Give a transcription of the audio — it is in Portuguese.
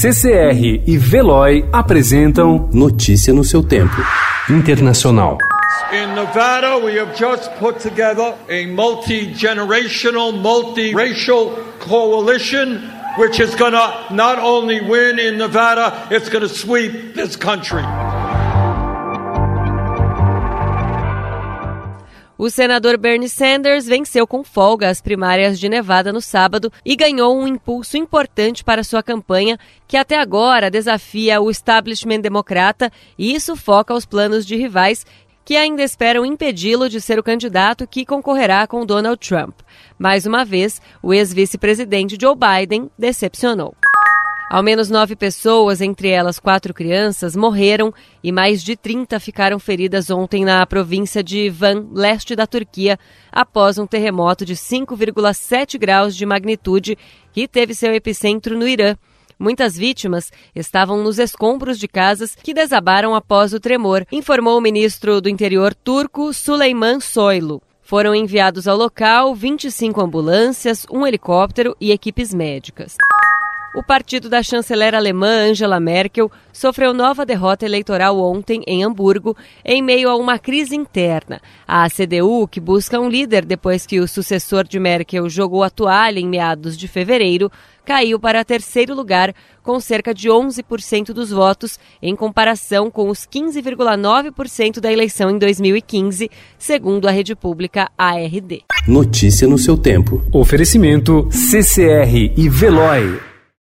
CCR e Veloy apresentam Notícia no seu tempo. Internacional. In Nevada, we have just put together a multi-generational, multi-racial coalition which is going to not only win in Nevada, it's going to sweep this country. O senador Bernie Sanders venceu com folga as primárias de Nevada no sábado e ganhou um impulso importante para sua campanha, que até agora desafia o establishment democrata e sufoca os planos de rivais que ainda esperam impedi-lo de ser o candidato que concorrerá com Donald Trump. Mais uma vez, o ex-vice-presidente Joe Biden decepcionou. Ao menos nove pessoas, entre elas quatro crianças, morreram e mais de 30 ficaram feridas ontem na província de Van, leste da Turquia, após um terremoto de 5,7 graus de magnitude que teve seu epicentro no Irã. Muitas vítimas estavam nos escombros de casas que desabaram após o tremor, informou o ministro do Interior turco Suleiman Soylu. Foram enviados ao local 25 ambulâncias, um helicóptero e equipes médicas. O partido da chanceler alemã Angela Merkel sofreu nova derrota eleitoral ontem em Hamburgo, em meio a uma crise interna. A CDU, que busca um líder depois que o sucessor de Merkel jogou a toalha em meados de fevereiro, caiu para terceiro lugar, com cerca de 11% dos votos, em comparação com os 15,9% da eleição em 2015, segundo a rede pública ARD. Notícia no seu tempo. Oferecimento CCR e Veloy.